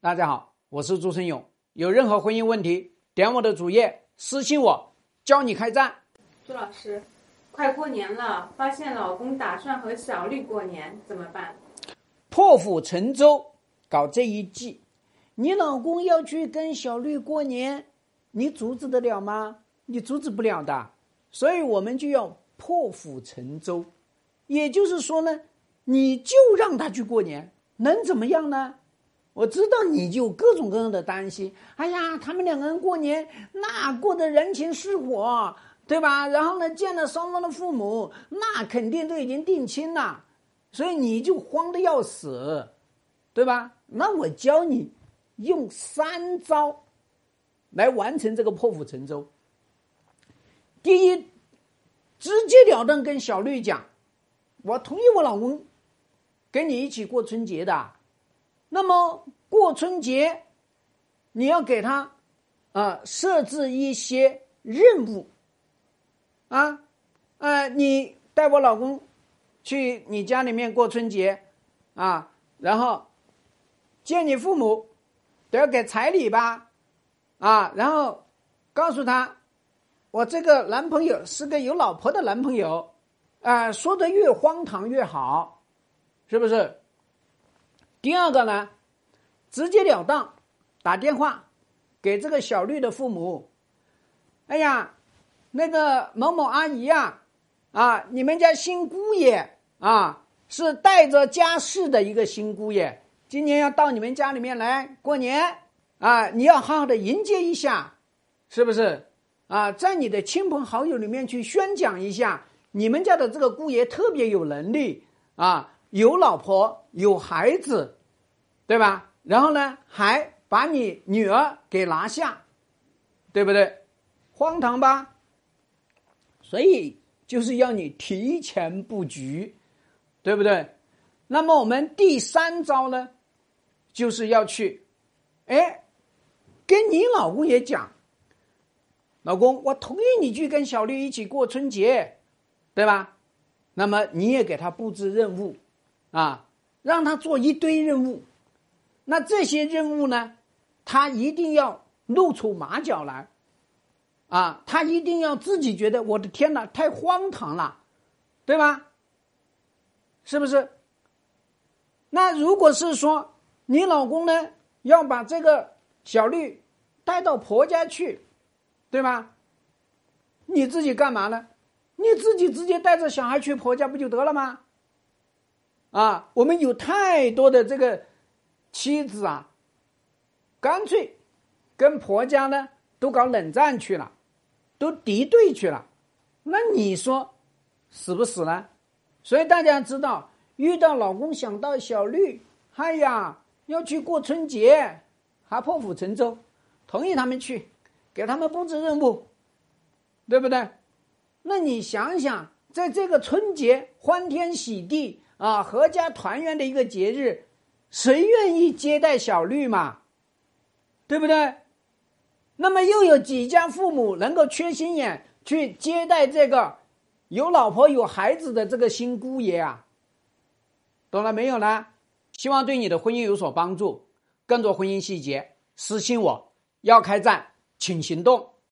大家好，我是朱生勇。有任何婚姻问题，点我的主页私信我，教你开战。朱老师，快过年了，发现老公打算和小绿过年，怎么办？破釜沉舟搞这一计，你老公要去跟小绿过年，你阻止得了吗？你阻止不了的。所以我们就要破釜沉舟，也就是说呢，你就让他去过年，能怎么样呢？我知道你就各种各样的担心。哎呀，他们两个人过年，那过得人情世火，对吧？然后呢，见了双方的父母，那肯定都已经定亲了，所以你就慌得要死，对吧？那我教你用三招来完成这个破釜沉舟。第一，直截了当跟小绿讲，我同意我老公跟你一起过春节的。那么过春节，你要给他啊设置一些任务啊，呃，你带我老公去你家里面过春节啊，然后见你父母都要给彩礼吧啊，然后告诉他，我这个男朋友是个有老婆的男朋友啊，说的越荒唐越好，是不是？第二个呢，直截了当打电话给这个小绿的父母。哎呀，那个某某阿姨呀，啊，你们家新姑爷啊，是带着家世的一个新姑爷，今年要到你们家里面来过年啊，你要好好的迎接一下，是不是？啊，在你的亲朋好友里面去宣讲一下，你们家的这个姑爷特别有能力啊。有老婆有孩子，对吧？然后呢，还把你女儿给拿下，对不对？荒唐吧？所以就是要你提前布局，对不对？那么我们第三招呢，就是要去，哎，跟你老公也讲，老公，我同意你去跟小绿一起过春节，对吧？那么你也给他布置任务。啊，让他做一堆任务，那这些任务呢，他一定要露出马脚来，啊，他一定要自己觉得我的天哪，太荒唐了，对吧？是不是？那如果是说你老公呢，要把这个小绿带到婆家去，对吧？你自己干嘛呢？你自己直接带着小孩去婆家不就得了吗？啊，我们有太多的这个妻子啊，干脆跟婆家呢都搞冷战去了，都敌对去了，那你说死不死呢？所以大家知道，遇到老公想到小绿，哎呀，要去过春节，还破釜沉舟，同意他们去，给他们布置任务，对不对？那你想想，在这个春节欢天喜地。啊，阖家团圆的一个节日，谁愿意接待小绿嘛？对不对？那么又有几家父母能够缺心眼去接待这个有老婆有孩子的这个新姑爷啊？懂了没有呢？希望对你的婚姻有所帮助。更多婚姻细节，私信我。要开战，请行动。